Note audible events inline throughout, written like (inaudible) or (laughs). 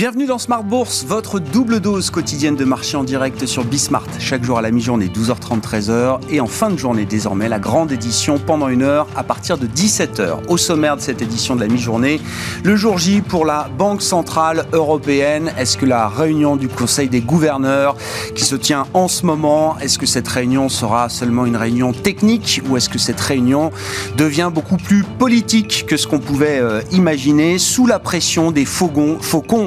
Bienvenue dans Smart Bourse, votre double dose quotidienne de marché en direct sur Bismart. Chaque jour à la mi-journée, 12h30, 13h. Et en fin de journée, désormais, la grande édition pendant une heure à partir de 17h. Au sommaire de cette édition de la mi-journée, le jour J pour la Banque Centrale Européenne. Est-ce que la réunion du Conseil des gouverneurs qui se tient en ce moment, est-ce que cette réunion sera seulement une réunion technique ou est-ce que cette réunion devient beaucoup plus politique que ce qu'on pouvait euh, imaginer sous la pression des faucons,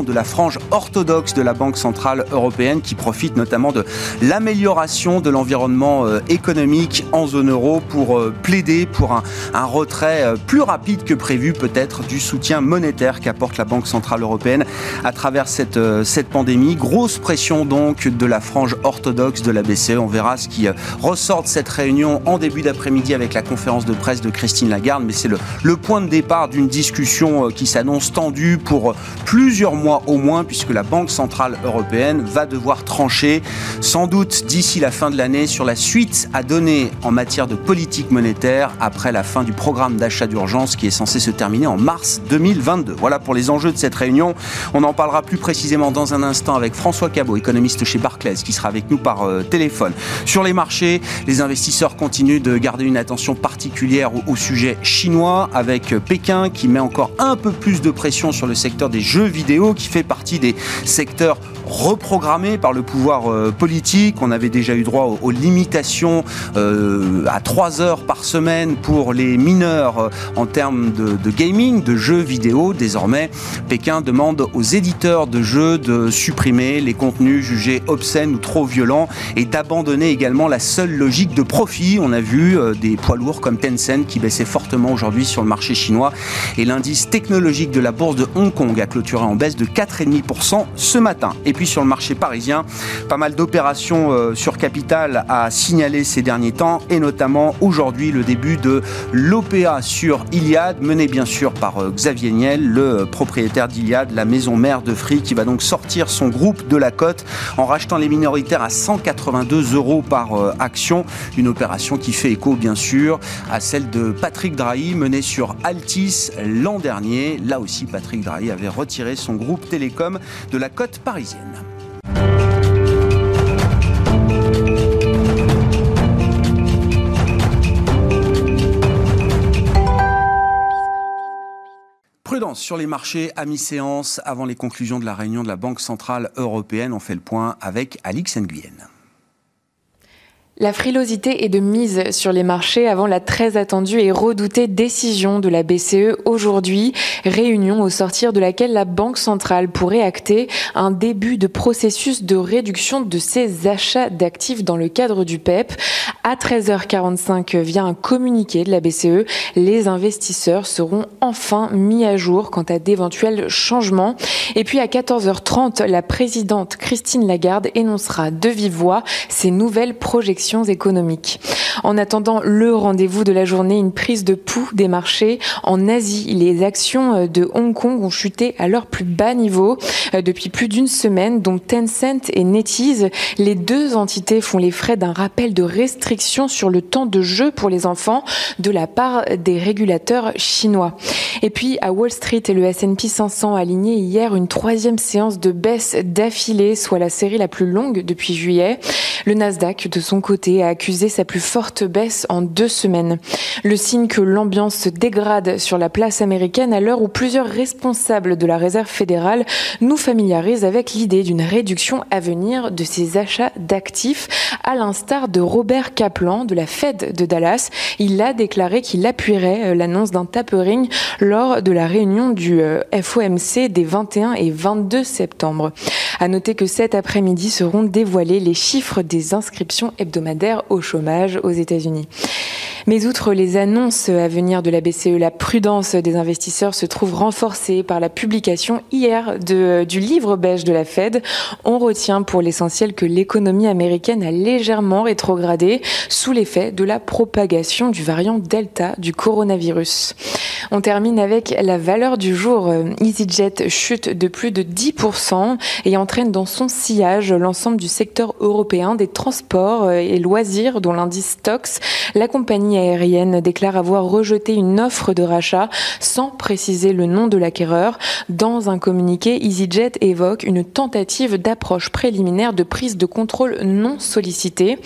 de la frange orthodoxe de la Banque Centrale Européenne qui profite notamment de l'amélioration de l'environnement euh, économique en zone euro pour euh, plaider pour un, retrait euh, plus rapide que prévu peut-être du soutien monétaire qu'apporte la Banque Centrale Européenne à travers cette, cette pandémie. Grosse pression donc de la frange orthodoxe de la BCE. On verra ce qui ressort de cette réunion en début d'après-midi avec la conférence de presse de Christine Lagarde, mais c'est le, le point de départ d'une discussion qui s'annonce tendue pour plusieurs mois au moins, puisque la Banque Centrale Européenne va devoir trancher, sans doute d'ici la fin de l'année, sur la suite à donner en matière de politique monétaire après la fin du programme d'achat d'urgence qui est censé se terminer en mars 2022. Voilà pour les enjeux de cette réunion. On en parlera plus précisément dans un instant avec François Cabot, économiste chez Barclays, qui sera avec nous par euh, téléphone. Sur les marchés, les investisseurs continuent de garder une attention particulière au sujet chinois, avec Pékin qui met encore un peu plus de pression sur le secteur des jeux vidéo, qui fait partie des secteurs reprogrammés par le pouvoir euh, politique. On avait déjà eu droit aux, limitations euh, à 3 heures par semaine pour les mineurs euh, en termes de, de, gaming, de jeux vidéo. Désormais, Pékin demande aux éditeurs de jeux de supprimer les contenus jugés obscènes ou trop violents et d'abandonner également la seule logique de profit. On a vu des poids lourds comme Tencent qui baissait fortement aujourd'hui sur le marché chinois et l'indice technologique de la bourse de Hong Kong a clôturé en baisse de 4,5% ce matin. Et puis sur le marché parisien, pas mal d'opérations euh, sur capital à signaler ces derniers temps et notamment aujourd'hui le début de l'OPA sur Iliad, mené bien sûr par euh, Xavier Niel, le propriétaire d'Iliad, la maison mère de Free, qui va donc sortir son groupe de la cote en rachetant les minoritaires à 182 euros par euh, action. Une opération qui fait écho bien sûr à celle de Patrick Drahi menée sur Altis l'an dernier. Là aussi, Patrick Drahi avait retiré son groupe télécom de la côte parisienne. Prudence sur les marchés à mi-séance avant les conclusions de la réunion de la Banque Centrale Européenne. On fait le point avec Alix Nguyen. La frilosité est de mise sur les marchés avant la très attendue et redoutée décision de la BCE aujourd'hui, réunion au sortir de laquelle la Banque centrale pourrait acter un début de processus de réduction de ses achats d'actifs dans le cadre du PEP. À 13h45, via un communiqué de la BCE, les investisseurs seront enfin mis à jour quant à d'éventuels changements. Et puis à 14h30, la présidente Christine Lagarde énoncera de vive voix ses nouvelles projections économiques. En attendant le rendez-vous de la journée, une prise de pouls des marchés en Asie. Les actions euh, de Hong Kong ont chuté à leur plus bas niveau euh, depuis plus d'une semaine, dont Tencent et NetEase. Les deux entités font les frais d'un rappel de restrictions sur le temps de jeu pour les enfants de la part des régulateurs chinois. Et puis à Wall Street, le S&P 500 a aligné hier une troisième séance de baisse d'affilée, soit la série la plus longue depuis juillet. Le Nasdaq, de son côté, a accusé sa plus forte baisse en deux semaines. Le signe que l'ambiance se dégrade sur la place américaine à l'heure où plusieurs responsables de la Réserve fédérale nous familiarisent avec l'idée d'une réduction à venir de ses achats d'actifs, à l'instar de Robert Kaplan de la Fed de Dallas. Il a déclaré qu'il appuierait euh, l'annonce d'un tapering lors de la réunion du euh, FOMC des 21 et 22 septembre. À noter que cet après-midi seront dévoilés les chiffres des inscriptions hebdomadaires au chômage aux États-Unis. Mais outre les annonces à venir de la BCE, la prudence des investisseurs se trouve renforcée par la publication hier de, du livre beige de la Fed. On retient pour l'essentiel que l'économie américaine a légèrement rétrogradé sous l'effet de la propagation du variant Delta du coronavirus. On termine avec la valeur du jour. EasyJet chute de plus de 10% et entraîne dans son sillage l'ensemble du secteur européen des transports loisirs, dont l'indice Stox. La compagnie aérienne déclare avoir rejeté une offre de rachat sans préciser le nom de l'acquéreur. Dans un communiqué, EasyJet évoque une tentative d'approche préliminaire de prise de contrôle non sollicitée.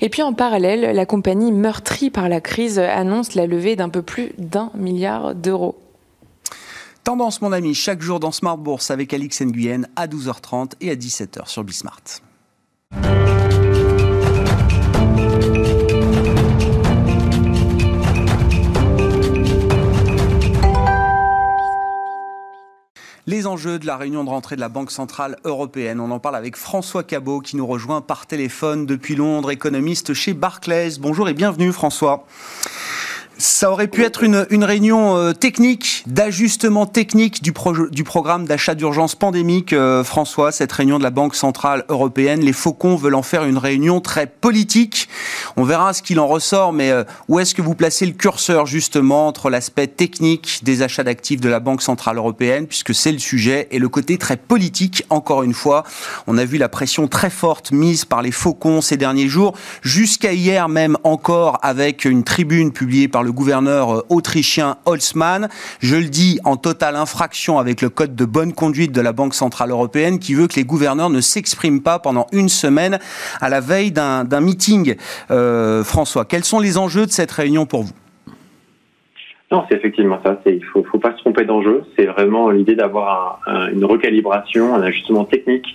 Et puis en parallèle, la compagnie meurtrie par la crise annonce la levée d'un peu plus d'un milliard d'euros. Tendance, mon ami, chaque jour dans Smart Bourse avec Alix Nguyen à 12h30 et à 17h sur Bismart. Enjeux de la réunion de rentrée de la Banque Centrale Européenne. On en parle avec François Cabot qui nous rejoint par téléphone depuis Londres, économiste chez Barclays. Bonjour et bienvenue François. Ça aurait pu être une, une réunion euh, technique, d'ajustement technique du, du programme d'achat d'urgence pandémique, euh, François, cette réunion de la Banque Centrale Européenne. Les faucons veulent en faire une réunion très politique. On verra ce qu'il en ressort, mais euh, où est-ce que vous placez le curseur justement entre l'aspect technique des achats d'actifs de la Banque Centrale Européenne, puisque c'est le sujet, et le côté très politique, encore une fois. On a vu la pression très forte mise par les faucons ces derniers jours, jusqu'à hier même encore avec une tribune publiée par le le gouverneur euh, autrichien Holzmann. Je le dis en totale infraction avec le code de bonne conduite de la Banque Centrale Européenne qui veut que les gouverneurs ne s'expriment pas pendant une semaine à la veille d'un meeting. Euh, François, quels sont les enjeux de cette réunion pour vous? Non, c'est effectivement ça. Il faut, faut pas se tromper d'enjeu. C'est vraiment l'idée d'avoir une recalibration, un ajustement technique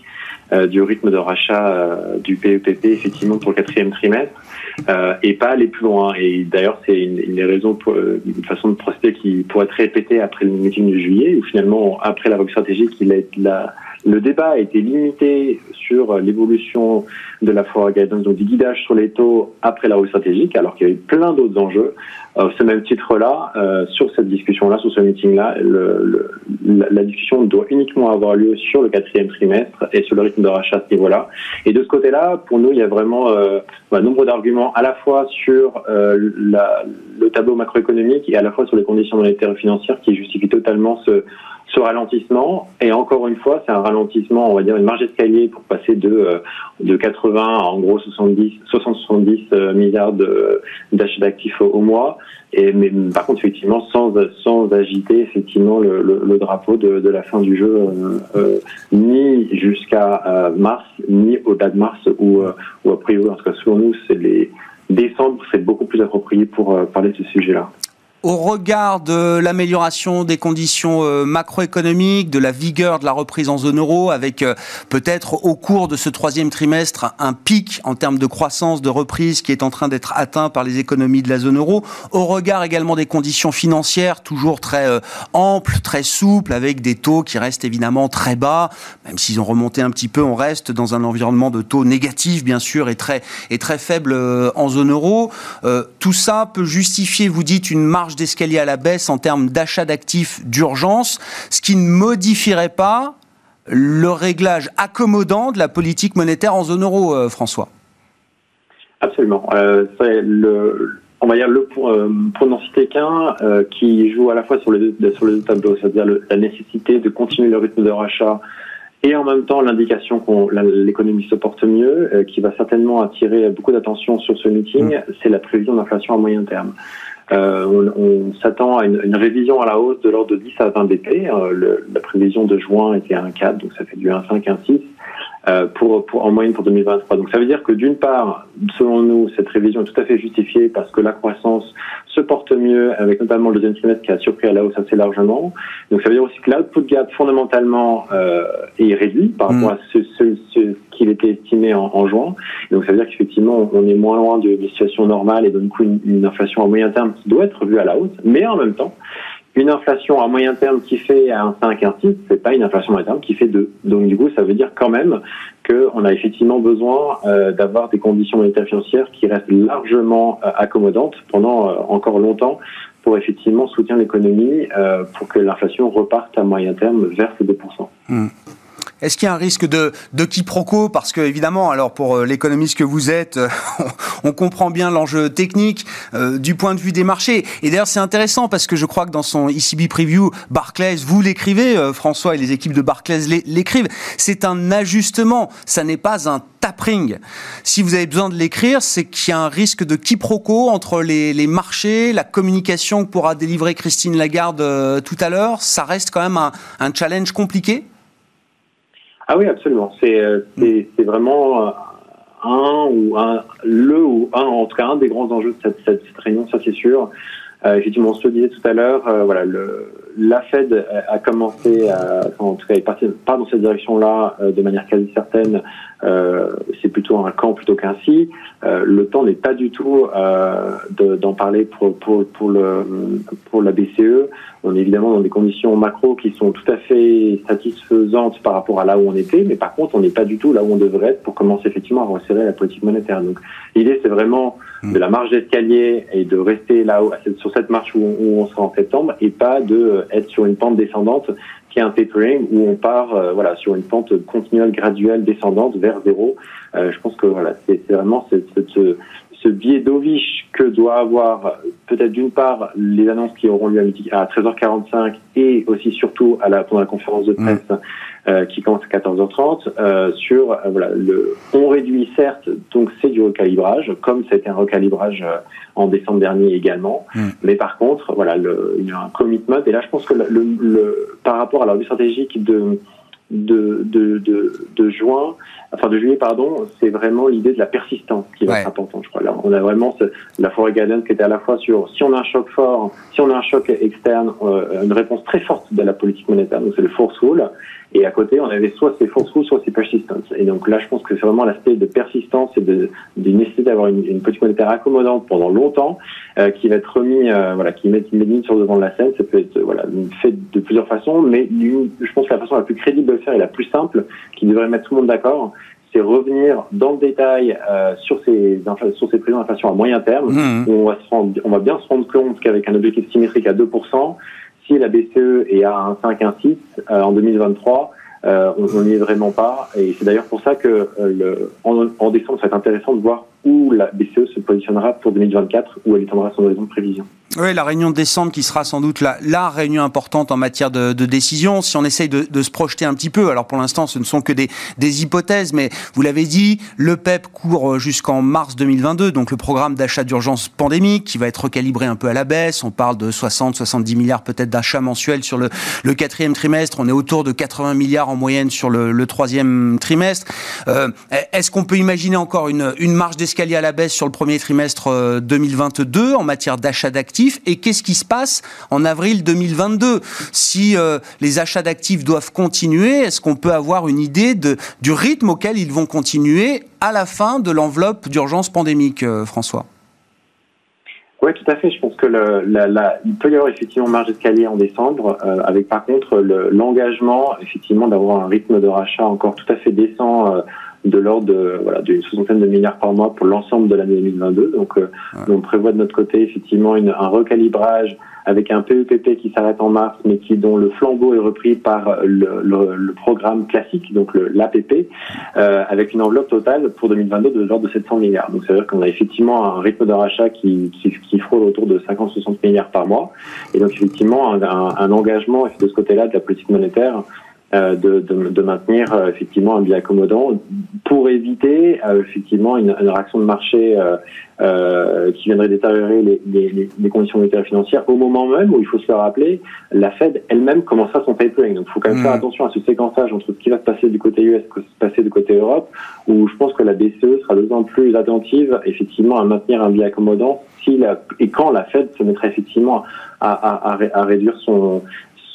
euh, du rythme de rachat du PEPP effectivement pour le quatrième trimestre euh, et pas aller plus loin. Et d'ailleurs, c'est une, une, des raisons, pour, une façon de procéder qui pourrait être répétée après le meeting de juillet, où finalement, après la revue stratégique, il a, la, le débat a été limité sur l'évolution de la foire guidance, donc du guidage sur les taux après la revue stratégique, alors qu'il y avait plein d'autres enjeux. Euh, ce même titre-là, euh, sur cette discussion-là, sur ce meeting-là, la discussion doit uniquement avoir lieu sur le quatrième trimestre et sur le rythme de rachat à ce niveau-là. Et de ce côté-là, pour nous, il y a vraiment euh, nombre d'arguments à la fois sur euh, le tableau macroéconomique et à la fois sur les conditions monétaires et financières qui justifient totalement ce ralentissement. Et encore une fois, c'est un ralentissement, on va dire une marge d'escalier pour de, euh, de 80 à en gros 70, 70 euh, milliards d'achats d'actifs au, mois. Et, mais par contre, effectivement, sans, sans agiter effectivement le, le, drapeau de, de, la fin du jeu, euh, ni jusqu'à mars, ni au-delà de mars, ou ou a priori, en tout cas, selon nous, c'est les décembre, c'est beaucoup plus approprié pour parler de ce sujet-là au regard de l'amélioration des conditions euh, macroéconomiques, de la vigueur de la reprise en zone euro, avec euh, peut-être au cours de ce troisième trimestre un pic en termes de croissance, de reprise qui est en train d'être atteint par les économies de la zone euro, au regard également des conditions financières toujours très euh, amples, très souples, avec des taux qui restent évidemment très bas, même s'ils ont remonté un petit peu, on reste dans un environnement de taux négatifs bien sûr et très, et très faible en zone euro. tout ça peut justifier, vous dites, une marge d'escalier à la baisse en termes d'achat d'actifs d'urgence, ce qui ne modifierait pas le réglage accommodant de la politique monétaire en zone euro, euh, François. Absolument. Euh, le, on va dire le euh, citer qu'un qui joue à la fois sur les deux, sur les deux tableaux, c'est-à-dire la nécessité de continuer le rythme de rachat et en même temps l'indication qu'on l'économie se porte mieux, qui va certainement attirer beaucoup d'attention sur ce meeting, mmh. c'est la prévision d'inflation à moyen terme. Euh, on, on s'attend à une, une, révision à la hausse de l'ordre de 10 à 20 BP. Euh, le, la prévision de juin était 1,4, donc ça fait du 1,5, 1,6 euh, pour, pour, en moyenne pour 2023. Donc ça veut dire que d'une part, selon nous, cette révision est tout à fait justifiée parce que la croissance se porte mieux, avec notamment le deuxième trimestre qui a surpris à la hausse assez largement. Donc ça veut dire aussi que l'output gap fondamentalement euh, est réduit par rapport à ce, ce, ce qu'il était estimé en, juin. donc ça veut dire qu'effectivement on est moins loin de, de situation normale et donc une, une inflation à moyen terme qui doit être vue à la hausse. Mais en même temps, une inflation à moyen terme qui fait un 5, un 6, c'est pas une inflation à moyen terme qui fait 2. Donc du coup, ça veut dire quand même qu'on a effectivement besoin euh, d'avoir des conditions monétaires financières qui restent largement euh, accommodantes pendant euh, encore longtemps pour effectivement soutenir l'économie pour que l'inflation reparte à moyen terme vers ces 2%. Est-ce qu'il y a un risque de, quiproquo Parce que, évidemment, alors pour euh, l'économiste que vous êtes, (laughs) on comprend bien l'enjeu technique euh, du point de vue des marchés. Et d'ailleurs, c'est intéressant parce que je crois que dans son ECB Preview, Barclays, vous l'écrivez, euh, François, et les équipes de Barclays l'écrivent, c'est un ajustement, ça n'est pas un tapering. Si vous avez besoin de l'écrire, c'est qu'il y a un risque de quiproquo entre les, marchés, la communication que pourra délivrer Christine Lagarde tout à l'heure. Ça reste quand même un challenge compliqué ah oui, absolument. C'est euh, c'est vraiment euh, un ou un le ou un en tout cas un des grands enjeux de cette, cette, cette réunion, ça c'est sûr. Euh, effectivement, on se le disait tout à l'heure, euh, voilà, le, la Fed a commencé, à, en tout cas, pas dans cette direction-là de manière quasi certaine. c'est plutôt un camp plutôt qu'un si. le temps n'est pas du tout d'en parler pour, pour, pour, le, pour la BCE. On est évidemment dans des conditions macro qui sont tout à fait satisfaisantes par rapport à là où on était, mais par contre, on n'est pas du tout là où on devrait être pour commencer effectivement à resserrer la politique monétaire. Donc, l'idée, c'est vraiment. De la marge d'escalier et de rester là haut sur cette marche où on, sera en septembre et pas de être sur une pente descendante qui est un tapering où on part euh, voilà sur une pente continuelle graduelle descendante vers zéro. Euh, je pense que voilà c'est vraiment cette, cette, ce biais d'Ovich que doit avoir peut-être d'une part les annonces qui auront lieu à 13h45 et aussi surtout à la, pendant la conférence de mm. presse euh, qui commence à 14h30 euh, sur euh, voilà le on réduit certes donc c'est du recalibrage comme c'était un recalibrage euh, en décembre dernier également mm. mais par contre voilà le, il y a un commitment et là je pense que le, le par rapport à l'ordre stratégique de de, de, de, de, juin, enfin de juillet, pardon, c'est vraiment l'idée de la persistance qui va être importante, je crois. Là, on a vraiment ce, la forêt guardian qui était à la fois sur si on a un choc fort, si on a un choc externe, euh, une réponse très forte de la politique monétaire, donc c'est le force rule, et à côté, on avait soit ces force soit ces persistance. Et donc là, je pense que c'est vraiment l'aspect de persistance et de, de nécessité d'avoir une, une, politique monétaire accommodante pendant longtemps, euh, qui va être remis, euh, voilà, qui met, met sur le devant de la scène. Ça peut être voilà, fait de plusieurs façons, mais je pense que la façon la plus crédible de le faire et la plus simple, qui devrait mettre tout le monde d'accord, c'est revenir dans le détail euh, sur ces sur ces prévisions d'inflation à moyen terme. Mmh. Où on va se rendre, on va bien se rendre compte qu'avec un objectif symétrique à 2%, si la BCE est à un 5, un 6 euh, en 2023, euh, on n'y est vraiment pas. Et c'est d'ailleurs pour ça que euh, le, en, en, décembre, ça va être intéressant de voir où la BCE se positionnera pour 2024, où elle étendra son horizon de prévision. Oui, la réunion de décembre qui sera sans doute la, la réunion importante en matière de, de décision. Si on essaye de, de, se projeter un petit peu, alors pour l'instant ce ne sont que des, des hypothèses, mais vous l'avez dit, le PEP court jusqu'en mars 2022, donc le programme d'achat d'urgence pandémique qui va être recalibré un peu à la baisse. On parle de 60-70 milliards peut-être d'achats mensuels sur le, le, quatrième trimestre. On est autour de 80 milliards en moyenne sur le, le troisième trimestre. Euh, Est-ce qu'on peut imaginer encore une, une marge d'escalier à la baisse sur le premier trimestre 2022 euh, en matière d'achat d'actifs? Et qu'est-ce qui se passe en avril 2022 Si euh, les achats d'actifs doivent continuer, est-ce qu'on peut avoir une idée du rythme auquel ils vont continuer à la fin de l'enveloppe d'urgence pandémique, euh, François? Oui, tout à fait. Je pense que peut y avoir effectivement marge d'escalier en décembre, euh, avec par contre l'engagement effectivement d'avoir un rythme de rachat encore tout à fait décent de l'ordre de voilà d'une soixantaine de milliards par mois pour l'ensemble de l'année 2022. Donc, euh, on prévoit de notre côté effectivement une, un recalibrage avec un PEPP e qui s'arrête en mars, mais qui dont le flambeau est repris par le, le, le programme classique, donc l'APP, euh, avec une enveloppe totale pour 2022 de l'ordre de 700 milliards. Donc, c'est-à-dire qu'on a effectivement un rythme de rachat qui, qui, qui frôle autour de 50-60 milliards par mois, et donc effectivement un, un, un engagement de ce côté-là de la politique monétaire euh, de, de, de, maintenir euh, effectivement un biais accommodant pour éviter euh, effectivement une, une, réaction de marché qui viendrait détériorer les, les, les, conditions monétaires financières au moment même où il faut se le rappeler, la Fed elle-même commencera son tapering. Donc il faut quand même faire mmh. attention à ce séquençage entre ce qui va se passer du côté US et ce qui va se passer du côté Europe, où je pense que la BCE sera de plus en plus attentive effectivement à maintenir un biais accommodant si la, et quand la Fed se mettra effectivement à, à, à, à réduire son,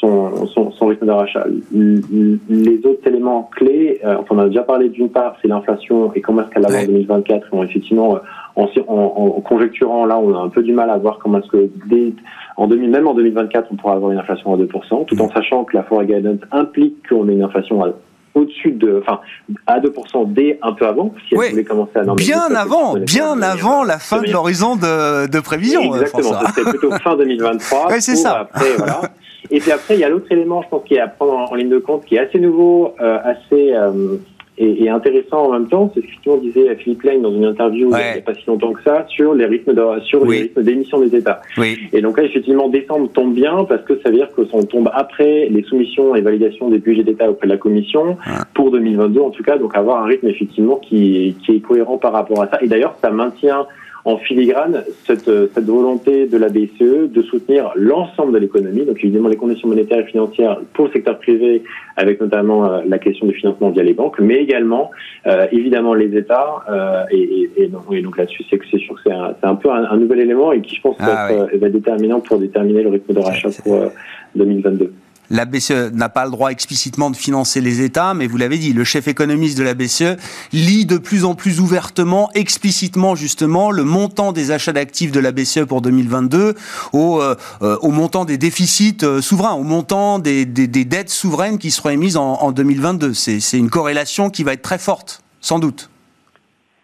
son, son, son rythme de rachat. Les autres éléments clés, euh, on a déjà parlé d'une part, c'est l'inflation et comment est-ce qu'elle va en 2024. Bon, effectivement, euh, en, en, en, conjecturant, là, on a un peu du mal à voir comment est-ce que dès, en 2000, même en 2024, on pourra avoir une inflation à 2%, tout en sachant que la forêt guidance implique qu'on ait une inflation à au-dessus de, enfin, à 2% dès un peu avant, si elle voulait commencer à Bien avant, bien avant la fin de l'horizon de, de prévision. Exactement, c'était plutôt fin 2023. (laughs) Ouais, c'est ça. Après, voilà. (laughs) Et puis après, il y a l'autre élément, je pense, qui est à prendre en, ligne de compte, qui est assez nouveau, euh, assez euh, et, intéressant en même temps. C'est ce que disait Philippe Lane dans une interview il n'y a pas si longtemps que ça sur les rythmes de, sur les rythmes d'émission des États. Oui. Et donc là, effectivement, décembre tombe bien parce que ça veut dire que ça tombe après les soumissions et validations des budgets d'État auprès de la Commission pour 2022 en tout cas. Donc avoir un rythme effectivement qui, qui est cohérent par rapport à ça. Et d'ailleurs, ça maintient en filigrane cette, cette volonté de la BCE de soutenir l'ensemble de l'économie, donc évidemment les conditions monétaires et financières pour le secteur privé, avec notamment euh, la question du financement via les banques, mais également euh, évidemment les États. Euh, et, et, et, donc, là-dessus, c'est que c'est sûr que c'est un, un, peu un, nouvel élément et qui, je pense, va, ah être, va être déterminant pour déterminer le rythme de rachat pour 2022. La BCE n'a pas le droit explicitement de financer les États, mais vous l'avez dit, le chef économiste de la BCE lit de plus en plus ouvertement, explicitement justement, le montant des achats d'actifs de la BCE pour 2022 au, euh, euh, au montant des déficits euh, souverains, au montant des, des, des, dettes souveraines qui seront émises en, en 2022. C'est une corrélation qui va être très forte, sans doute.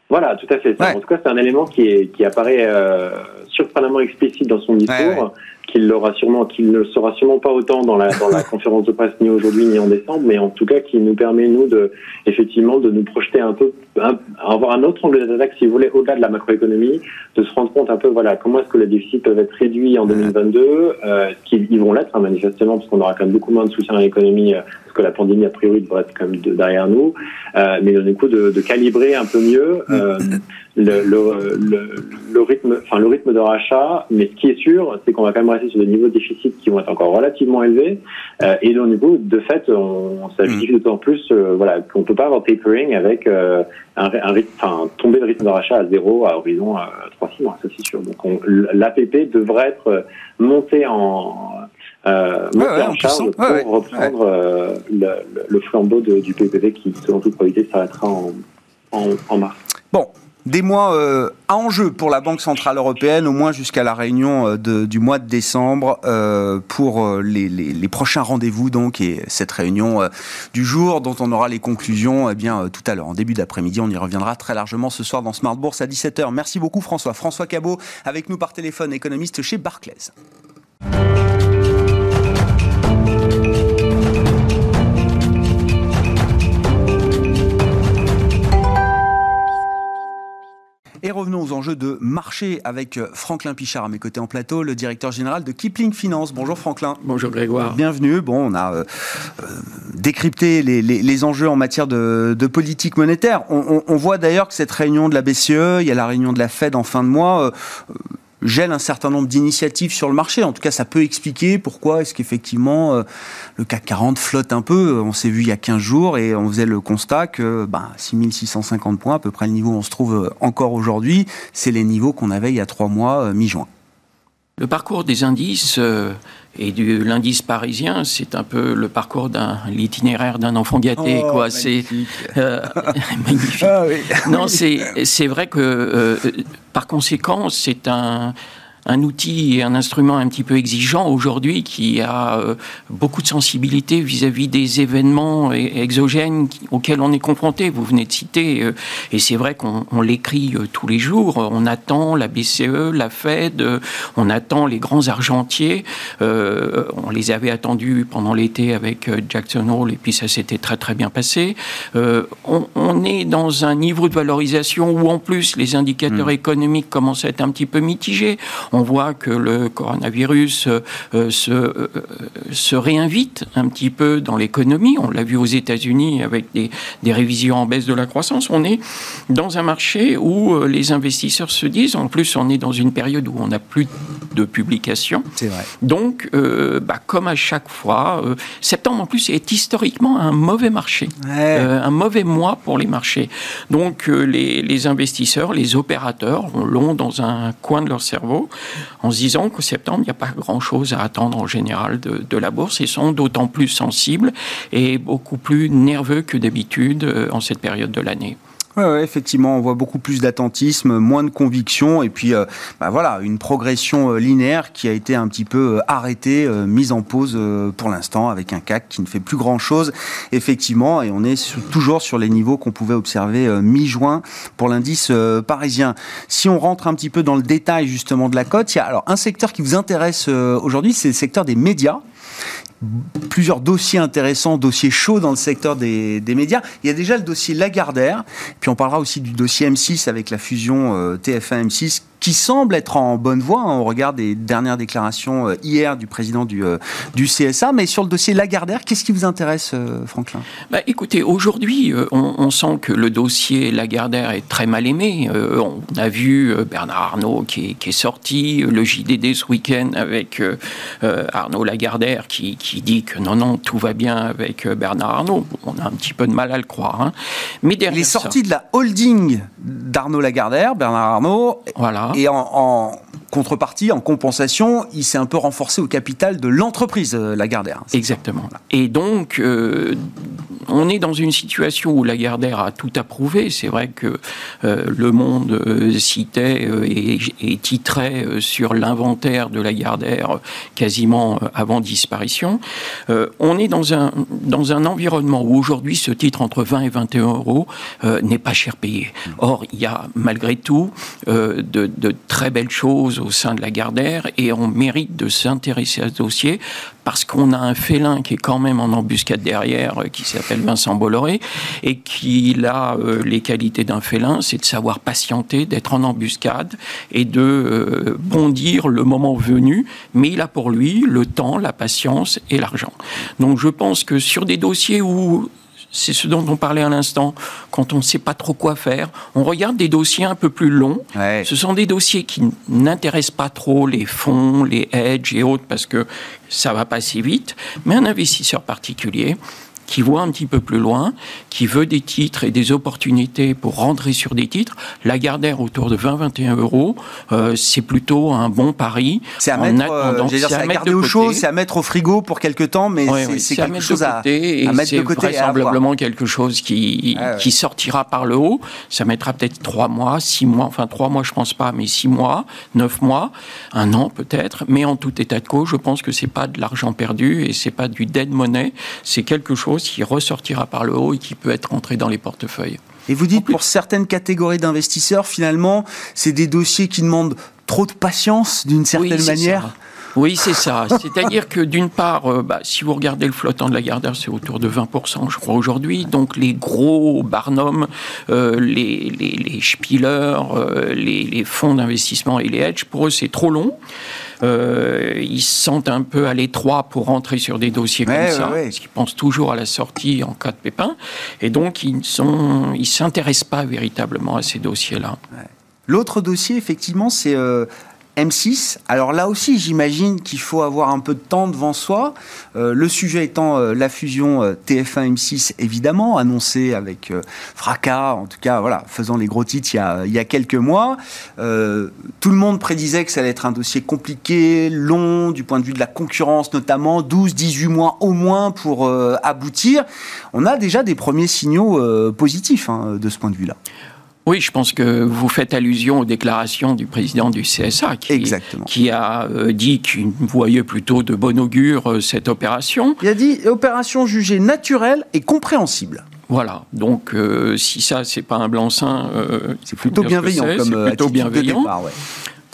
Voilà, tout à fait. En tout cas, c'est un élément qui, est, qui apparaît euh, surprenamment explicite dans son discours qu'il l'aura sûrement, qu'il ne sera sûrement pas autant dans la, dans la (laughs) conférence de presse ni aujourd'hui ni en décembre, mais en tout cas qui nous permet nous de effectivement de nous projeter un peu, avoir un autre angle d'attaque si vous voulez au-delà de la macroéconomie, de se rendre compte un peu voilà comment est-ce que les déficits peuvent être réduits en 2022, euh, qu'ils vont l'être hein, manifestement parce qu'on aura quand même beaucoup moins de soutien à l'économie euh, que la pandémie a priori devrait être quand même derrière nous, euh, mais du coup de, calibrer un peu mieux. Euh, le, rythme, enfin le rythme de rachat. Mais ce qui est sûr, c'est qu'on va quand même rester sur des niveaux de déficit qui vont être encore relativement élevés. Euh, et donc, du coup, de fait, on, mm. d'autant plus, voilà, qu'on peut pas avoir tapering avec un, un rythme, enfin, tomber le rythme de rachat à zéro à horizon 3-6 mois, ça c'est sûr. Donc, l'APP devrait être monté en euh, en charge pour reprendre le, le, flambeau de, du PPP qui, selon toute probabilité, s'arrêtera en, en, en mars. Bon, des mois euh, à enjeu pour la Banque Centrale Européenne, au moins jusqu'à la réunion euh, de, du mois de décembre, euh, pour euh, les, les, les, prochains rendez-vous, donc, et cette réunion euh, du jour, dont on aura les conclusions eh bien, tout à l'heure, en début d'après-midi. On y reviendra très largement ce soir dans Smart Bourse à 17h. Merci beaucoup, François. François Cabot, avec nous par téléphone, économiste chez Barclays. Et revenons aux enjeux de marché avec euh, Franklin Pichard à mes côtés en plateau, le directeur général de Kipling Finance. Bonjour Franklin. Bonjour Grégoire. Bienvenue. Bon, on a euh, euh décrypté les, les, les, enjeux en matière de, de politique monétaire. On, on, on voit d'ailleurs que cette réunion de la BCE, il y a la réunion de la Fed en fin de mois. Euh, gèle un certain nombre d'initiatives sur le marché. En tout cas, ça peut expliquer pourquoi est-ce qu'effectivement euh, le CAC 40 flotte un peu. On s'est vu il y a 15 jours et on faisait le constat que bah, 6650 points, à peu près le niveau où on se trouve euh, encore aujourd'hui, c'est les niveaux qu'on avait il y a trois mois, euh, mi-juin. Le parcours des indices et de l'indice parisien, c'est un peu le parcours d'un l'itinéraire d'un enfant gâté, oh, quoi. C'est euh, (laughs) magnifique. Ah, oui. Non, c'est c'est vrai que euh, par conséquent, c'est un un outil et un instrument un petit peu exigeant aujourd'hui qui a euh, beaucoup de sensibilité vis-à-vis des événements exogènes auxquels on est confronté. Vous venez de citer, euh, et c'est vrai qu'on l'écrit euh, tous les jours. On attend la BCE, la Fed, on attend les grands argentiers. on les avait attendus pendant l'été avec Jackson Hole et puis ça s'était très très bien passé. On, on, est dans un niveau de valorisation où en plus les indicateurs mmh. économiques commencent à être un petit peu mitigés on voit que le coronavirus euh, se, euh, se, réinvite un petit peu dans l'économie. On l'a vu aux États-Unis avec des, des, révisions en baisse de la croissance. On est dans un marché où euh, les investisseurs se disent, en plus on est dans une période où on n'a plus de publications. C'est vrai. Donc, euh, bah, comme à chaque fois, euh, septembre en plus est historiquement un mauvais marché, ouais. euh, un mauvais mois pour les marchés. Donc, les, les investisseurs, les opérateurs l'ont dans un coin de leur cerveau en se disant qu'au septembre, il n'y a pas grand-chose à attendre en général de, la bourse et sont d'autant plus sensibles et beaucoup plus nerveux que d'habitude euh, en cette période de l'année. Ouais, effectivement, on voit beaucoup plus d'attentisme, moins de conviction, et puis euh, bah voilà, une progression euh, linéaire qui a été un petit peu euh, arrêtée, mise en pause pour l'instant, avec un CAC qui ne fait plus grand-chose, effectivement, et on est toujours sur les niveaux qu'on pouvait observer mi-juin pour l'indice parisien. Si on rentre un petit peu dans le détail justement de la cote, il y a alors un secteur qui vous intéresse aujourd'hui, c'est le secteur des médias plusieurs dossiers intéressants, dossiers chauds dans le secteur des, médias. Il y a déjà le dossier Lagardère, puis on parlera aussi du dossier M6 avec la fusion euh, TF1-M6 qui semble être en bonne voie. Hein, on regarde des dernières déclarations euh, hier du président du, euh, du CSA. Mais sur le dossier Lagardère, qu'est-ce qui vous intéresse, euh, Franklin? Bah, Écoutez, aujourd'hui, on, sent que le dossier Lagardère est très mal aimé. on a vu Bernard Arnault qui est, sorti, le JDD ce week-end avec Arnaud Lagardère qui, qui, dit que non, non, tout va bien avec Bernard Arnault. On a un petit peu de mal à le croire. Hein. Mais derrière Il est sorti de la holding d'Arnaud Lagardère, Bernard Arnault. Voilà. Et en, contrepartie, en compensation, il s'est un peu renforcé au capital de l'entreprise euh, Lagardère. Exactement. Et donc, euh, on est dans une situation où Lagardère a tout approuvé. C'est vrai que euh, Le Monde citait et, et, titrait sur l'inventaire de Lagardère quasiment avant disparition. on est dans un, dans un environnement où aujourd'hui ce titre entre 20 et 21 euros n'est pas cher payé. Or, il y a malgré tout de, de très belles choses au sein de la Gardère et on mérite de s'intéresser à ce dossier parce qu'on a un félin qui est quand même en embuscade derrière, euh, qui s'appelle Vincent Bolloré, et qui a euh, les qualités d'un félin, c'est de savoir patienter, d'être en embuscade et de euh, bondir le moment venu, mais il a pour lui le temps, la patience et l'argent. Donc je pense que sur des dossiers où c'est ce dont on parlait à l'instant. Quand on ne sait pas trop quoi faire, on regarde des dossiers un peu plus longs. Ce sont des dossiers qui n'intéressent pas trop les fonds, les hedges et autres parce que ça va passer vite. Mais un investisseur particulier, qui voit un petit peu plus loin, qui veut des titres et des opportunités pour rentrer sur des titres. La Gardère autour de 20-21 euros, euh, c'est plutôt un bon pari. C'est à, mettre, euh, dire, à, à garder au chaud, c'est à mettre au frigo pour quelques temps, mais c'est quelque chose à, à, mettre de côté. C'est vraisemblablement quelque chose qui, qui sortira par le haut. Ça mettra peut-être 3 mois, 6 mois, enfin 3 mois je pense pas, mais 6 mois, 9 mois, un an peut-être. Mais en tout état de cause, je pense que c'est pas de l'argent perdu et c'est pas du dead money, c'est quelque chose qui ressortira par le haut et qui peut être entré dans les portefeuilles. Et vous dites pour certaines catégories d'investisseurs, finalement, c'est des dossiers qui demandent trop de patience d'une certaine manière oui, c'est ça. (laughs) C'est-à-dire que d'une part, euh, bah, si vous regardez le flottant de la Gardère, c'est autour de 20%, je crois, aujourd'hui. Donc les gros Barnum, euh, les, les, les Spieler, euh, les, les, fonds d'investissement et les hedges, pour eux, c'est trop long. Euh, ils se sentent un peu à l'étroit pour rentrer sur des dossiers comme ça, parce qu'ils pensent toujours à la sortie en cas de pépin, et donc ils ne ils s'intéressent pas véritablement à ces dossiers-là. L'autre dossier, effectivement, c'est euh, M6. Alors là aussi, j'imagine qu'il faut avoir un peu de temps devant soi. Euh, le sujet étant euh, la fusion euh, TF1-M6, évidemment, annoncée avec fracas, en tout cas, voilà, faisant les gros titres il y a, quelques mois. tout le monde prédisait que ça allait être un dossier compliqué, long, du point de vue de la concurrence notamment, 12-18 mois au moins pour aboutir. On a déjà des premiers signaux positifs hein, de ce point de vue-là. Oui, je pense que vous faites allusion aux déclarations du président du CSA qui, qui a euh, dit qu'il voyait plutôt de bon augure euh, cette opération. Il a dit opération jugée naturelle et compréhensible. Voilà, donc euh, si ça c'est pas un blanc-seing, c'est plutôt bienveillant comme plutôt bienveillant. Ouais.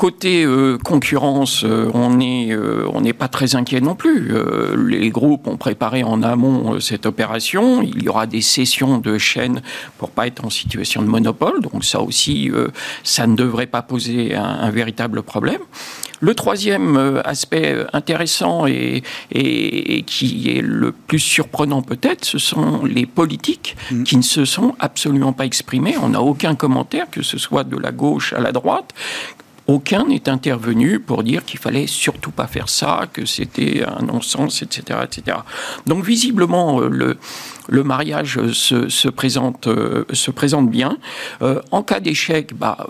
Côté euh, concurrence, euh, on n'est euh, on n'est pas très inquiet non plus. les groupes ont préparé en amont cette opération. Il y aura des sessions de chaînes pour pas être en situation de monopole. Donc ça aussi, ça ne devrait pas poser un, véritable problème. Le troisième aspect intéressant et, et, qui est le plus surprenant peut-être, ce sont les politiques mmh. qui ne se sont absolument pas exprimés. On n'a aucun commentaire, que ce soit de la gauche à la droite, aucun n'est intervenu pour dire qu'il fallait surtout pas faire ça, que c'était un non-sens, etc., etc. Donc visiblement, euh, le, mariage se, se présente, euh, se présente bien. Euh, en cas d'échec, bah,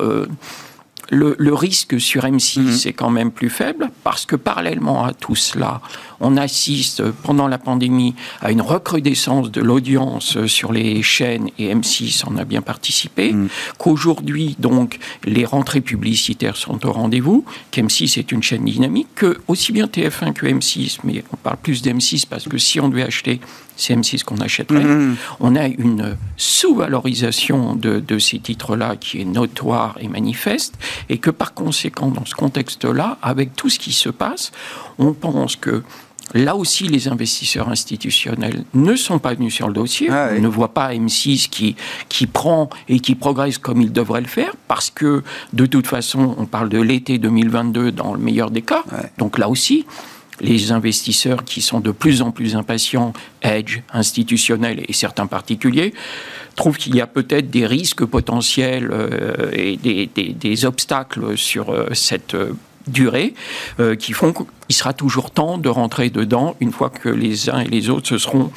le, risque sur M6 mhm. est quand même plus faible parce que parallèlement à tout cela, on assiste pendant la pandémie à une recrudescence de l'audience sur les chaînes et M6 en a bien participé. Mhm. Qu'aujourd'hui, donc, les rentrées publicitaires sont au rendez-vous, qu'M6 est une chaîne dynamique, que aussi bien TF1 que M6, mais on parle plus d'M6 parce que si on devait acheter c'est M6 qu'on achèterait. Mhm. On a une sous-valorisation de, ces titres-là qui est notoire et manifeste, et que par conséquent, dans ce contexte-là, avec tout ce qui se passe, on pense que Là aussi, les investisseurs institutionnels ne sont pas venus sur le dossier. Ah On ne voit pas M6 qui, qui prend et qui progresse comme il devrait le faire, parce que de toute façon, on parle de l'été 2022 dans le meilleur des cas. Donc là aussi, les investisseurs qui sont de plus en plus impatients, Edge, institutionnels et certains particuliers, trouvent qu'il y a peut-être des risques potentiels euh, et des, obstacles sur euh, cette euh, durée qui font qu'il sera toujours temps de rentrer dedans une fois que les uns et les autres se seront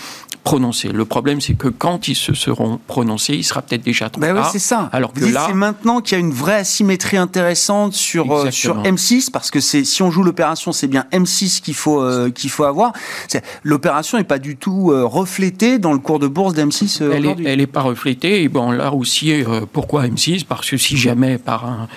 prononcés. Le problème, c'est que quand ils se seront prononcés, il sera peut-être déjà trop ben Oui, c'est ça. Alors que là, c'est maintenant qu'il y a une vraie asymétrie intéressante sur euh, sur M6 parce que c'est si on joue l'opération, c'est bien M6 qu'il faut euh, qu'il faut avoir. L'opération n'est pas du tout euh, reflétée dans le cours de bourse d'M6 aujourd'hui. Elle n'est pas reflétée. Et bon, là aussi, pourquoi M6 Parce que si jamais par un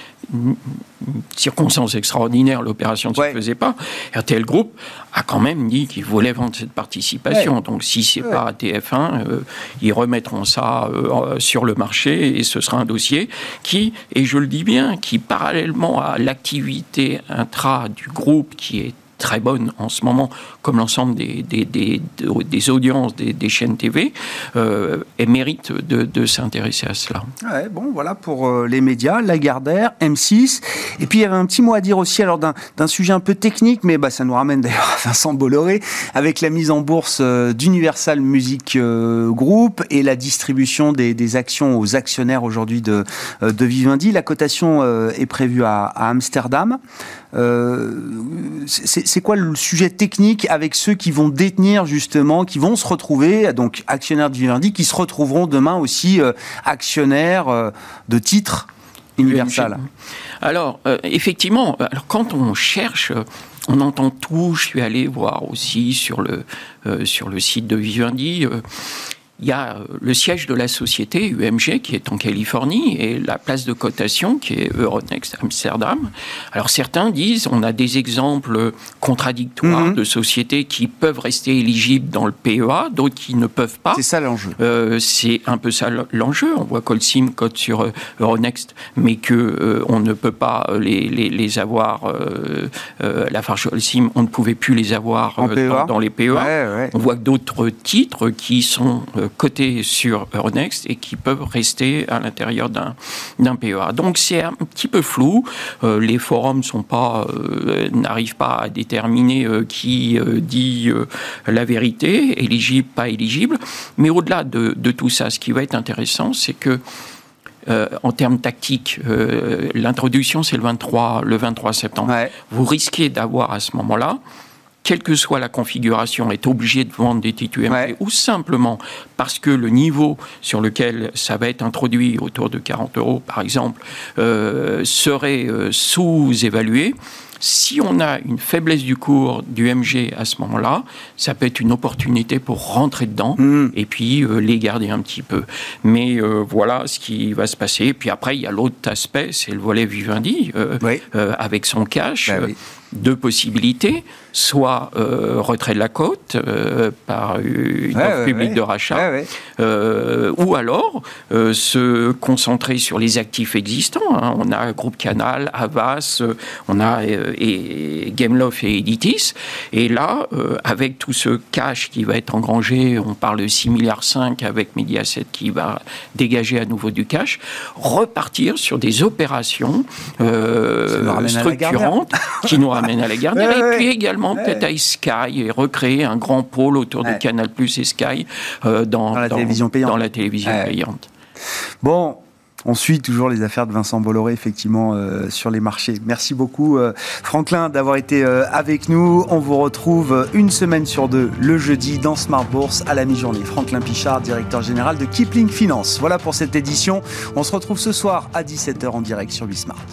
circonstance extraordinaire, l'opération ne se faisait pas. RTL Group a quand même dit qu'il voulait vendre cette participation. Donc si c'est n'est pas TF1, euh, ils remettront ça euh, sur le marché et ce sera un dossier qui, et je le dis bien, qui parallèlement à l'activité intra du groupe qui est très bonne en ce moment, comme l'ensemble des, des, des, audiences des, chaînes TV, euh, et mérite de, de s'intéresser à cela. Bon, voilà pour euh, les médias, Lagardère, M6. Et puis il y avait un petit mot à dire aussi alors d'un sujet un peu technique, mais bah, ça nous ramène d'ailleurs à Vincent Bolloré, avec la mise en bourse euh, d'Universal Music euh, Group et la distribution des, actions aux actionnaires aujourd'hui de, de Vivendi. La cotation est prévue à Amsterdam. C'est c'est quoi le sujet technique avec ceux qui vont détenir justement, qui vont se retrouver, donc actionnaires du Vivendi, qui se retrouveront demain aussi euh, actionnaires euh, de titres Universal Alors, euh, effectivement, alors quand on cherche on entend tout. Je suis allé voir aussi sur le, sur le site de Vivendi il y a euh, le siège de la société UMG qui est en Californie et la place de cotation qui est Euronext Amsterdam. Alors certains disent on a des exemples contradictoires mhm. de sociétés qui peuvent rester éligibles dans le PEA, d'autres qui ne peuvent pas. C'est ça l'enjeu. Euh, c'est un peu ça l'enjeu. On voit qu'Olsim cote sur euh, Euronext, mais que on ne peut pas les, les, les avoir. la farge Holcim, on ne pouvait plus les avoir dans, e dans, les PEA. On voit que d'autres titres qui sont cotés sur Euronext et qui peuvent rester à l'intérieur d'un PEA. Donc c'est un petit peu flou. Euh, les forums sont pas euh, n'arrivent pas à déterminer euh, qui dit la vérité, éligible, pas éligible. Mais au-delà de, tout ça, ce qui va être intéressant, c'est que en termes tactiques, l'introduction c'est le 23, le 23 septembre. Vous risquez d'avoir à ce moment-là quelle que soit la configuration, est obligé de vendre des titres UMG, ou simplement parce que le niveau sur lequel ça va être introduit, autour de 40 euros par exemple, euh, serait euh, sous-évalué, si on a une faiblesse du cours du MG à ce moment-là, ça peut être une opportunité pour rentrer dedans hmm. et puis euh, les garder un petit peu. Mais voilà ce qui va se passer. Et puis après, il y a l'autre aspect, c'est le volet Vivendi, avec son cash. Bah deux possibilités, soit euh, retrait de la côte euh, par une offre publique de rachat, euh, ou alors se concentrer sur les actifs existants. Hein. On a Groupe Canal, Avas, on a et Gameloft et Editis. Et là, avec tout ce cash qui va être engrangé, on parle de 6 milliards 5 avec Mediaset qui va dégager à nouveau du cash, repartir sur des opérations structurantes qui nous ramène à la Gardère, (laughs) et puis également peut-être à Sky, et recréer un grand pôle autour de Canal Plus et Sky euh, dans, la télévision payante. Dans la télévision payante. Bon, on suit toujours les affaires de Vincent Bolloré, effectivement, euh, sur les marchés. Merci beaucoup, euh, Franklin, d'avoir été avec nous. On vous retrouve une semaine sur deux, le jeudi, dans Smart Bourse, à la mi-journée. Franklin Pichard, directeur général de Kipling Finance. Voilà pour cette édition. On se retrouve ce soir à 17h en direct sur Bismart.